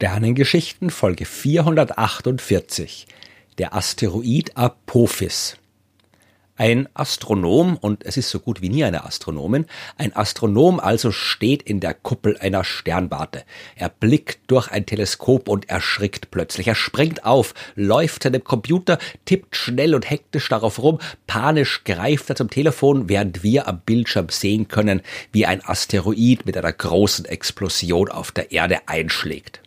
Sternengeschichten Folge 448 Der Asteroid Apophis ein Astronom, und es ist so gut wie nie eine Astronomin, ein Astronom also steht in der Kuppel einer Sternwarte. Er blickt durch ein Teleskop und erschrickt plötzlich. Er springt auf, läuft seinem Computer, tippt schnell und hektisch darauf rum, panisch greift er zum Telefon, während wir am Bildschirm sehen können, wie ein Asteroid mit einer großen Explosion auf der Erde einschlägt.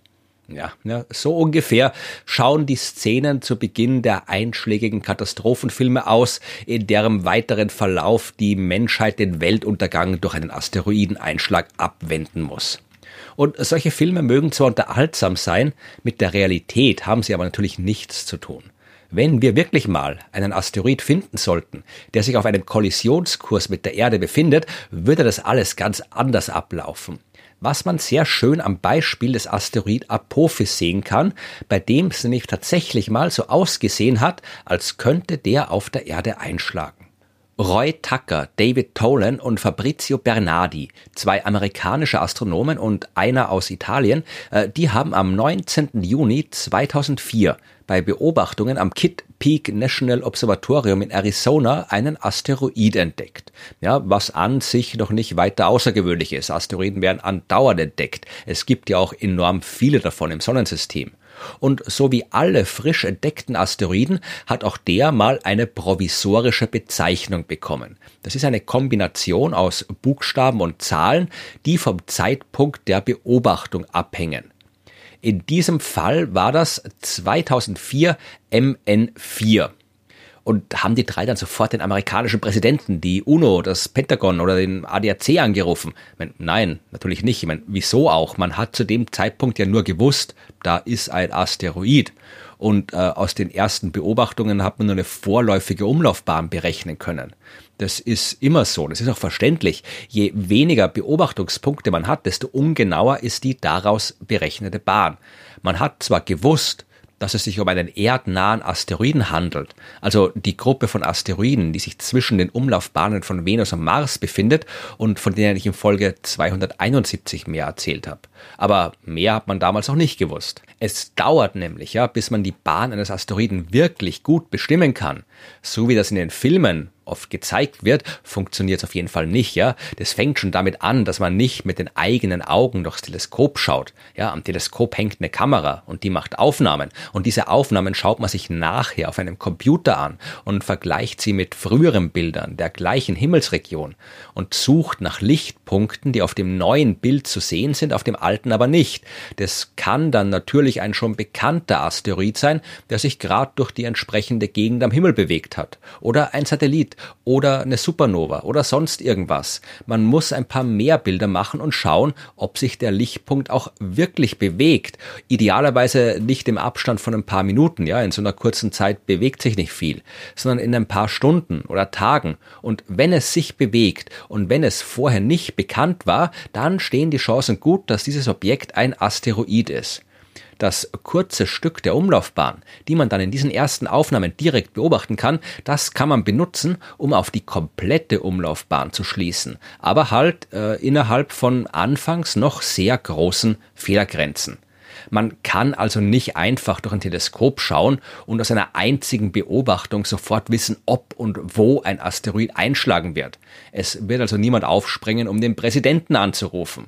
Ja, ja, so ungefähr schauen die Szenen zu Beginn der einschlägigen Katastrophenfilme aus, in deren weiteren Verlauf die Menschheit den Weltuntergang durch einen Asteroideneinschlag abwenden muss. Und solche Filme mögen zwar unterhaltsam sein, mit der Realität haben sie aber natürlich nichts zu tun. Wenn wir wirklich mal einen Asteroid finden sollten, der sich auf einem Kollisionskurs mit der Erde befindet, würde das alles ganz anders ablaufen was man sehr schön am Beispiel des Asteroid Apophis sehen kann, bei dem es nämlich tatsächlich mal so ausgesehen hat, als könnte der auf der Erde einschlagen. Roy Tucker, David Tolan und Fabrizio Bernardi, zwei amerikanische Astronomen und einer aus Italien, äh, die haben am 19. Juni 2004 bei Beobachtungen am Kitt Peak National Observatorium in Arizona einen Asteroid entdeckt. Ja, was an sich noch nicht weiter außergewöhnlich ist. Asteroiden werden andauernd entdeckt. Es gibt ja auch enorm viele davon im Sonnensystem. Und so wie alle frisch entdeckten Asteroiden hat auch der mal eine provisorische Bezeichnung bekommen. Das ist eine Kombination aus Buchstaben und Zahlen, die vom Zeitpunkt der Beobachtung abhängen. In diesem Fall war das 2004 MN4. Und haben die drei dann sofort den amerikanischen Präsidenten, die UNO, das Pentagon oder den ADAC angerufen? Meine, nein, natürlich nicht. Ich meine, wieso auch? Man hat zu dem Zeitpunkt ja nur gewusst, da ist ein Asteroid. Und äh, aus den ersten Beobachtungen hat man nur eine vorläufige Umlaufbahn berechnen können. Das ist immer so, das ist auch verständlich. Je weniger Beobachtungspunkte man hat, desto ungenauer ist die daraus berechnete Bahn. Man hat zwar gewusst, dass es sich um einen erdnahen Asteroiden handelt, also die Gruppe von Asteroiden, die sich zwischen den Umlaufbahnen von Venus und Mars befindet und von denen ich in Folge 271 mehr erzählt habe. Aber mehr hat man damals auch nicht gewusst. Es dauert nämlich, ja, bis man die Bahn eines Asteroiden wirklich gut bestimmen kann, so wie das in den Filmen oft gezeigt wird, funktioniert es auf jeden Fall nicht, ja. Das fängt schon damit an, dass man nicht mit den eigenen Augen durchs Teleskop schaut. Ja, am Teleskop hängt eine Kamera und die macht Aufnahmen. Und diese Aufnahmen schaut man sich nachher auf einem Computer an und vergleicht sie mit früheren Bildern der gleichen Himmelsregion und sucht nach Lichtpunkten, die auf dem neuen Bild zu sehen sind, auf dem alten aber nicht. Das kann dann natürlich ein schon bekannter Asteroid sein, der sich gerade durch die entsprechende Gegend am Himmel bewegt hat. Oder ein Satellit oder eine Supernova oder sonst irgendwas. Man muss ein paar mehr Bilder machen und schauen, ob sich der Lichtpunkt auch wirklich bewegt. Idealerweise nicht im Abstand von ein paar Minuten, ja, in so einer kurzen Zeit bewegt sich nicht viel, sondern in ein paar Stunden oder Tagen. Und wenn es sich bewegt und wenn es vorher nicht bekannt war, dann stehen die Chancen gut, dass dieses Objekt ein Asteroid ist das kurze Stück der Umlaufbahn, die man dann in diesen ersten Aufnahmen direkt beobachten kann, das kann man benutzen, um auf die komplette Umlaufbahn zu schließen, aber halt äh, innerhalb von anfangs noch sehr großen Fehlergrenzen. Man kann also nicht einfach durch ein Teleskop schauen und aus einer einzigen Beobachtung sofort wissen, ob und wo ein Asteroid einschlagen wird. Es wird also niemand aufspringen, um den Präsidenten anzurufen.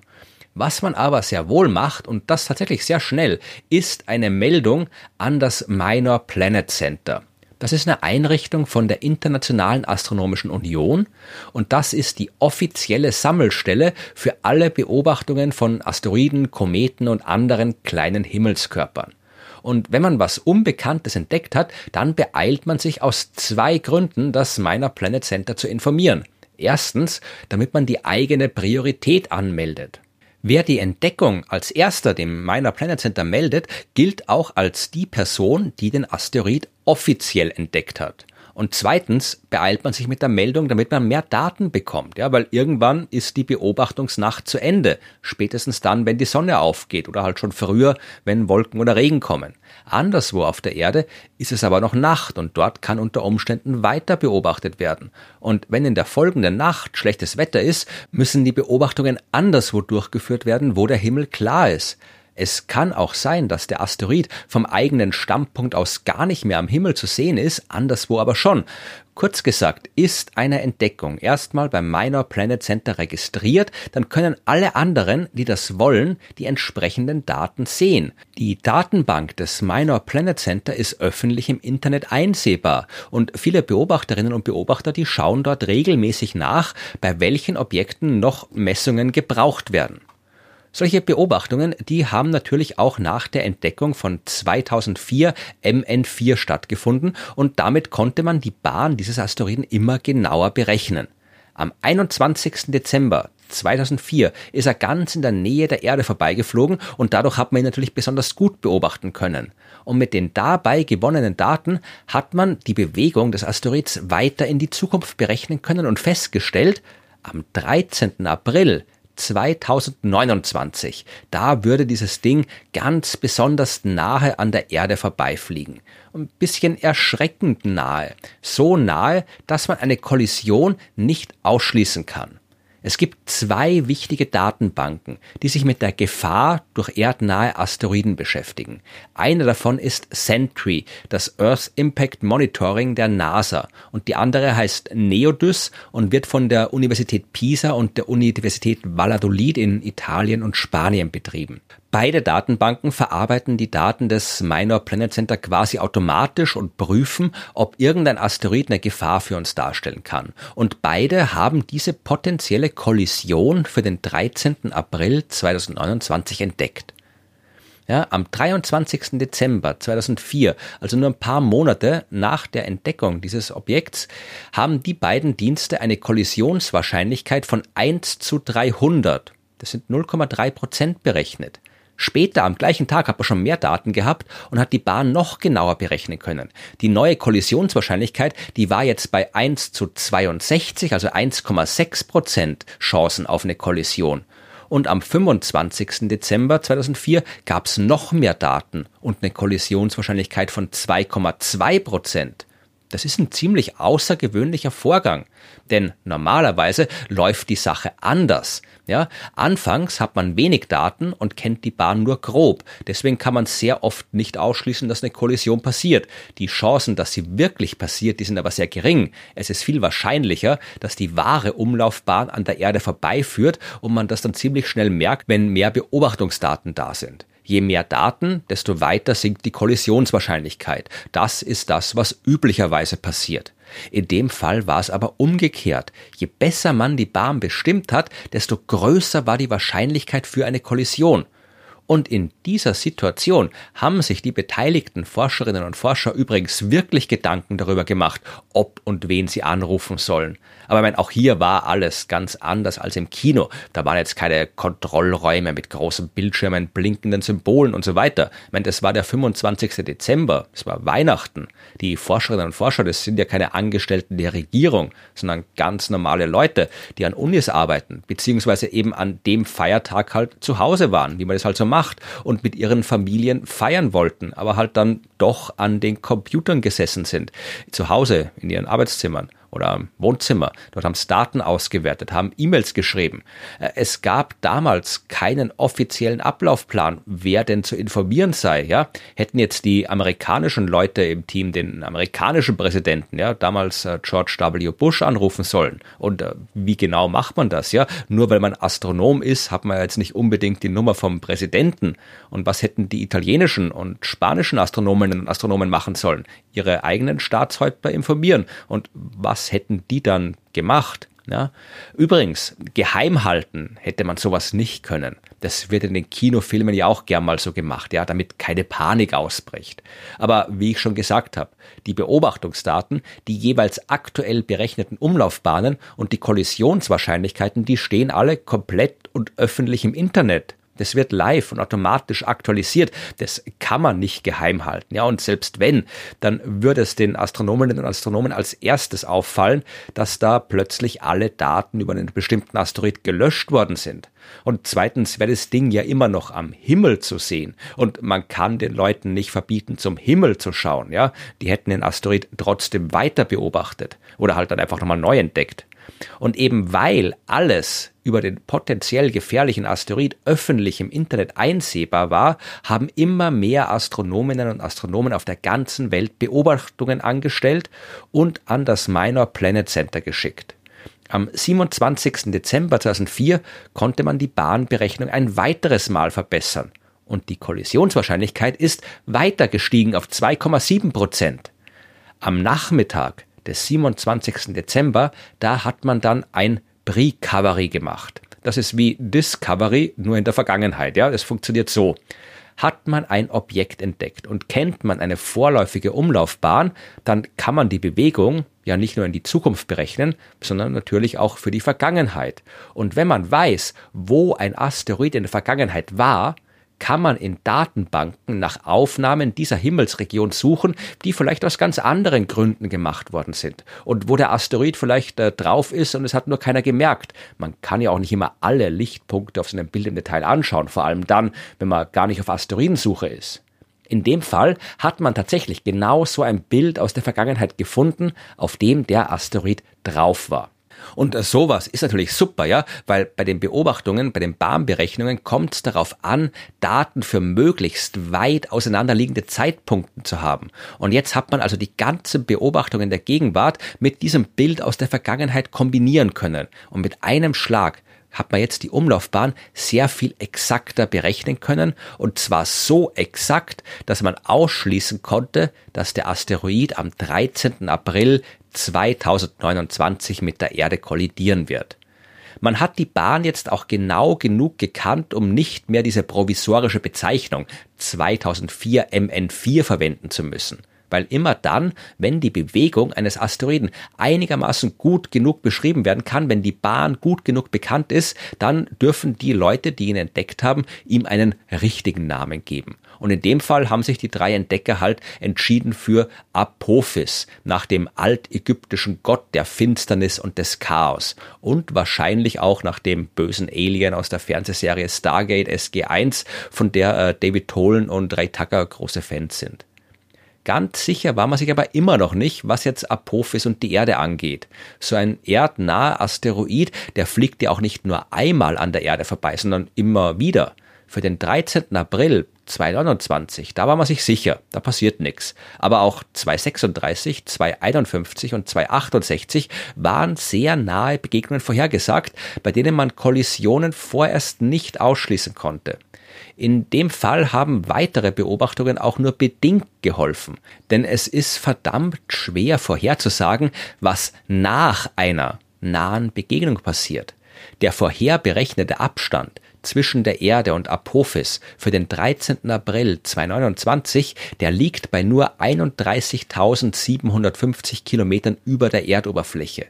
Was man aber sehr wohl macht, und das tatsächlich sehr schnell, ist eine Meldung an das Minor Planet Center. Das ist eine Einrichtung von der Internationalen Astronomischen Union und das ist die offizielle Sammelstelle für alle Beobachtungen von Asteroiden, Kometen und anderen kleinen Himmelskörpern. Und wenn man was Unbekanntes entdeckt hat, dann beeilt man sich aus zwei Gründen, das Minor Planet Center zu informieren. Erstens, damit man die eigene Priorität anmeldet. Wer die Entdeckung als erster dem Minor Planet Center meldet, gilt auch als die Person, die den Asteroid offiziell entdeckt hat. Und zweitens beeilt man sich mit der Meldung, damit man mehr Daten bekommt, ja, weil irgendwann ist die Beobachtungsnacht zu Ende. Spätestens dann, wenn die Sonne aufgeht oder halt schon früher, wenn Wolken oder Regen kommen. Anderswo auf der Erde ist es aber noch Nacht und dort kann unter Umständen weiter beobachtet werden. Und wenn in der folgenden Nacht schlechtes Wetter ist, müssen die Beobachtungen anderswo durchgeführt werden, wo der Himmel klar ist. Es kann auch sein, dass der Asteroid vom eigenen Standpunkt aus gar nicht mehr am Himmel zu sehen ist, anderswo aber schon. Kurz gesagt, ist eine Entdeckung erstmal beim Minor Planet Center registriert, dann können alle anderen, die das wollen, die entsprechenden Daten sehen. Die Datenbank des Minor Planet Center ist öffentlich im Internet einsehbar und viele Beobachterinnen und Beobachter, die schauen dort regelmäßig nach, bei welchen Objekten noch Messungen gebraucht werden. Solche Beobachtungen, die haben natürlich auch nach der Entdeckung von 2004 MN4 stattgefunden und damit konnte man die Bahn dieses Asteroiden immer genauer berechnen. Am 21. Dezember 2004 ist er ganz in der Nähe der Erde vorbeigeflogen und dadurch hat man ihn natürlich besonders gut beobachten können. Und mit den dabei gewonnenen Daten hat man die Bewegung des Asteroids weiter in die Zukunft berechnen können und festgestellt, am 13. April 2029. Da würde dieses Ding ganz besonders nahe an der Erde vorbeifliegen. Ein bisschen erschreckend nahe. So nahe, dass man eine Kollision nicht ausschließen kann. Es gibt zwei wichtige Datenbanken, die sich mit der Gefahr durch erdnahe Asteroiden beschäftigen. Eine davon ist Sentry, das Earth Impact Monitoring der NASA, und die andere heißt NEODYS und wird von der Universität Pisa und der Universität Valladolid in Italien und Spanien betrieben. Beide Datenbanken verarbeiten die Daten des Minor Planet Center quasi automatisch und prüfen, ob irgendein Asteroid eine Gefahr für uns darstellen kann. Und beide haben diese potenzielle Kollision für den 13. April 2029 entdeckt. Ja, am 23. Dezember 2004, also nur ein paar Monate nach der Entdeckung dieses Objekts, haben die beiden Dienste eine Kollisionswahrscheinlichkeit von 1 zu 300, das sind 0,3 Prozent berechnet. Später am gleichen Tag hat man schon mehr Daten gehabt und hat die Bahn noch genauer berechnen können. Die neue Kollisionswahrscheinlichkeit, die war jetzt bei 1 zu 62, also 1,6 Prozent Chancen auf eine Kollision. Und am 25. Dezember 2004 gab es noch mehr Daten und eine Kollisionswahrscheinlichkeit von 2,2 Prozent. Das ist ein ziemlich außergewöhnlicher Vorgang, denn normalerweise läuft die Sache anders. Ja, anfangs hat man wenig Daten und kennt die Bahn nur grob. Deswegen kann man sehr oft nicht ausschließen, dass eine Kollision passiert. Die Chancen, dass sie wirklich passiert, die sind aber sehr gering. Es ist viel wahrscheinlicher, dass die wahre Umlaufbahn an der Erde vorbeiführt und man das dann ziemlich schnell merkt, wenn mehr Beobachtungsdaten da sind. Je mehr Daten, desto weiter sinkt die Kollisionswahrscheinlichkeit. Das ist das, was üblicherweise passiert. In dem Fall war es aber umgekehrt. Je besser man die Bahn bestimmt hat, desto größer war die Wahrscheinlichkeit für eine Kollision. Und in dieser Situation haben sich die beteiligten Forscherinnen und Forscher übrigens wirklich Gedanken darüber gemacht, ob und wen sie anrufen sollen. Aber ich meine, auch hier war alles ganz anders als im Kino. Da waren jetzt keine Kontrollräume mit großen Bildschirmen, blinkenden Symbolen und so weiter. Ich meine, das war der 25. Dezember, es war Weihnachten. Die Forscherinnen und Forscher, das sind ja keine Angestellten der Regierung, sondern ganz normale Leute, die an Unis arbeiten, beziehungsweise eben an dem Feiertag halt zu Hause waren, wie man das halt so macht gemacht und mit ihren Familien feiern wollten, aber halt dann doch an den Computern gesessen sind, zu Hause in ihren Arbeitszimmern oder im Wohnzimmer. Dort haben sie Daten ausgewertet, haben E-Mails geschrieben. Äh, es gab damals keinen offiziellen Ablaufplan, wer denn zu informieren sei. Ja, hätten jetzt die amerikanischen Leute im Team den amerikanischen Präsidenten, ja, damals äh, George W. Bush anrufen sollen. Und äh, wie genau macht man das? Ja, nur weil man Astronom ist, hat man jetzt nicht unbedingt die Nummer vom Präsidenten. Und was hätten die italienischen und spanischen Astronominnen und Astronomen machen sollen? Ihre eigenen Staatshäupter informieren. Und was hätten die dann gemacht? Ja? Übrigens, geheim halten hätte man sowas nicht können. Das wird in den Kinofilmen ja auch gern mal so gemacht, ja, damit keine Panik ausbricht. Aber wie ich schon gesagt habe, die Beobachtungsdaten, die jeweils aktuell berechneten Umlaufbahnen und die Kollisionswahrscheinlichkeiten, die stehen alle komplett und öffentlich im Internet. Das wird live und automatisch aktualisiert. Das kann man nicht geheim halten. Ja, und selbst wenn, dann würde es den Astronominnen und Astronomen als erstes auffallen, dass da plötzlich alle Daten über einen bestimmten Asteroid gelöscht worden sind. Und zweitens wäre das Ding ja immer noch am Himmel zu sehen. Und man kann den Leuten nicht verbieten, zum Himmel zu schauen. Ja, die hätten den Asteroid trotzdem weiter beobachtet oder halt dann einfach nochmal neu entdeckt. Und eben weil alles über den potenziell gefährlichen Asteroid öffentlich im Internet einsehbar war, haben immer mehr Astronominnen und Astronomen auf der ganzen Welt Beobachtungen angestellt und an das Minor Planet Center geschickt. Am 27. Dezember 2004 konnte man die Bahnberechnung ein weiteres Mal verbessern und die Kollisionswahrscheinlichkeit ist weiter gestiegen auf 2,7 Prozent. Am Nachmittag des 27. Dezember, da hat man dann ein Recovery gemacht. Das ist wie Discovery, nur in der Vergangenheit. Ja, es funktioniert so. Hat man ein Objekt entdeckt und kennt man eine vorläufige Umlaufbahn, dann kann man die Bewegung ja nicht nur in die Zukunft berechnen, sondern natürlich auch für die Vergangenheit. Und wenn man weiß, wo ein Asteroid in der Vergangenheit war, kann man in Datenbanken nach Aufnahmen dieser Himmelsregion suchen, die vielleicht aus ganz anderen Gründen gemacht worden sind und wo der Asteroid vielleicht äh, drauf ist und es hat nur keiner gemerkt. Man kann ja auch nicht immer alle Lichtpunkte auf so einem Bild im Detail anschauen, vor allem dann, wenn man gar nicht auf Asteroidensuche ist. In dem Fall hat man tatsächlich genau so ein Bild aus der Vergangenheit gefunden, auf dem der Asteroid drauf war. Und sowas ist natürlich super, ja, weil bei den Beobachtungen, bei den Bahnberechnungen kommt es darauf an, Daten für möglichst weit auseinanderliegende Zeitpunkten zu haben. Und jetzt hat man also die ganzen Beobachtungen der Gegenwart mit diesem Bild aus der Vergangenheit kombinieren können. Und mit einem Schlag hat man jetzt die Umlaufbahn sehr viel exakter berechnen können und zwar so exakt, dass man ausschließen konnte, dass der Asteroid am 13. April 2029 mit der Erde kollidieren wird. Man hat die Bahn jetzt auch genau genug gekannt, um nicht mehr diese provisorische Bezeichnung 2004 MN4 verwenden zu müssen weil immer dann, wenn die Bewegung eines Asteroiden einigermaßen gut genug beschrieben werden kann, wenn die Bahn gut genug bekannt ist, dann dürfen die Leute, die ihn entdeckt haben, ihm einen richtigen Namen geben. Und in dem Fall haben sich die drei Entdecker halt entschieden für Apophis, nach dem altägyptischen Gott der Finsternis und des Chaos. Und wahrscheinlich auch nach dem bösen Alien aus der Fernsehserie Stargate SG1, von der äh, David Tolan und Ray Tucker große Fans sind. Ganz sicher war man sich aber immer noch nicht, was jetzt Apophis und die Erde angeht. So ein erdnaher Asteroid, der fliegt ja auch nicht nur einmal an der Erde vorbei, sondern immer wieder. Für den 13. April 2029, da war man sich sicher, da passiert nichts. Aber auch 236, 251 und 268 waren sehr nahe Begegnungen vorhergesagt, bei denen man Kollisionen vorerst nicht ausschließen konnte. In dem Fall haben weitere Beobachtungen auch nur bedingt geholfen, denn es ist verdammt schwer vorherzusagen, was nach einer nahen Begegnung passiert. Der vorher berechnete Abstand zwischen der Erde und Apophis für den 13. April 2029, der liegt bei nur 31.750 Kilometern über der Erdoberfläche.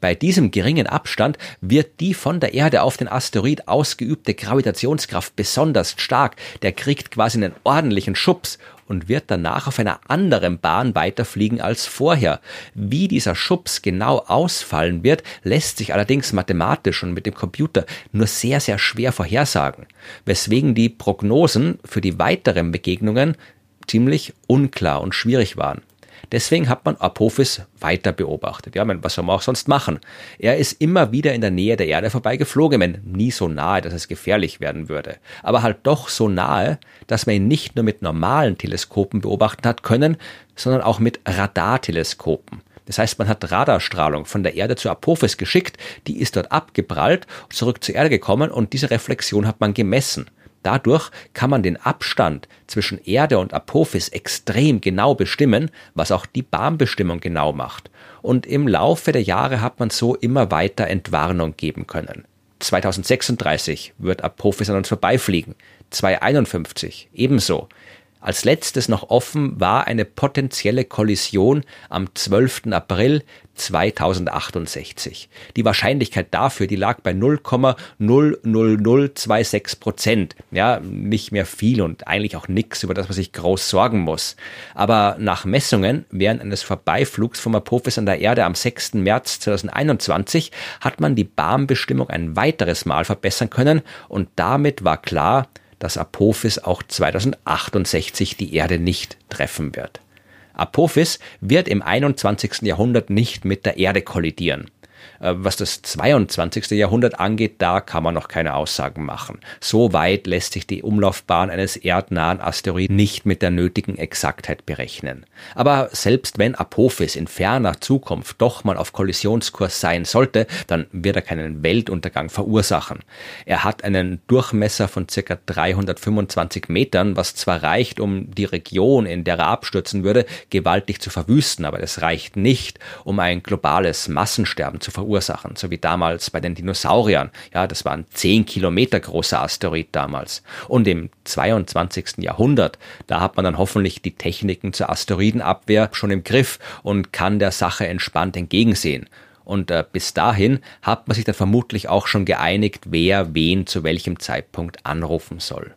Bei diesem geringen Abstand wird die von der Erde auf den Asteroid ausgeübte Gravitationskraft besonders stark. Der kriegt quasi einen ordentlichen Schubs und wird danach auf einer anderen Bahn weiterfliegen als vorher. Wie dieser Schubs genau ausfallen wird, lässt sich allerdings mathematisch und mit dem Computer nur sehr, sehr schwer vorhersagen, weswegen die Prognosen für die weiteren Begegnungen ziemlich unklar und schwierig waren. Deswegen hat man Apophis weiter beobachtet. Ja, was soll man auch sonst machen? Er ist immer wieder in der Nähe der Erde vorbeigeflogen, nie so nahe, dass es gefährlich werden würde, aber halt doch so nahe, dass man ihn nicht nur mit normalen Teleskopen beobachten hat können, sondern auch mit Radarteleskopen. Das heißt, man hat Radarstrahlung von der Erde zu Apophis geschickt, die ist dort abgeprallt, zurück zur Erde gekommen und diese Reflexion hat man gemessen. Dadurch kann man den Abstand zwischen Erde und Apophis extrem genau bestimmen, was auch die Bahnbestimmung genau macht. Und im Laufe der Jahre hat man so immer weiter Entwarnung geben können. 2036 wird Apophis an uns vorbeifliegen. 251 ebenso. Als letztes noch offen war eine potenzielle Kollision am 12. April 2068. Die Wahrscheinlichkeit dafür, die lag bei 0,00026 Prozent. Ja, nicht mehr viel und eigentlich auch nichts, über das man sich groß sorgen muss. Aber nach Messungen während eines Vorbeiflugs vom Apophis an der Erde am 6. März 2021 hat man die Bahnbestimmung ein weiteres Mal verbessern können und damit war klar, dass Apophis auch 2068 die Erde nicht treffen wird. Apophis wird im 21. Jahrhundert nicht mit der Erde kollidieren. Äh, was das 22. Jahrhundert angeht, da kann man noch keine Aussagen machen. So weit lässt sich die Umlaufbahn eines erdnahen Asteroiden nicht mit der nötigen Exaktheit berechnen. Aber selbst wenn Apophis in ferner Zukunft doch mal auf Kollisionskurs sein sollte, dann wird er keinen Weltuntergang verursachen. Er hat einen Durchmesser von circa 325 Metern, was zwar reicht, um die Region, in der er abstürzen würde, gewaltig zu verwüsten, aber das reicht nicht, um ein globales Massensterben zu verursachen, so wie damals bei den Dinosauriern. Ja, das war ein 10 Kilometer großer Asteroid damals. Und im 22. Jahrhundert, da hat man dann hoffentlich die Techniken zur Asteroidenabwehr schon im Griff und kann der Sache entspannt entgegensehen. Und äh, bis dahin hat man sich dann vermutlich auch schon geeinigt, wer wen zu welchem Zeitpunkt anrufen soll.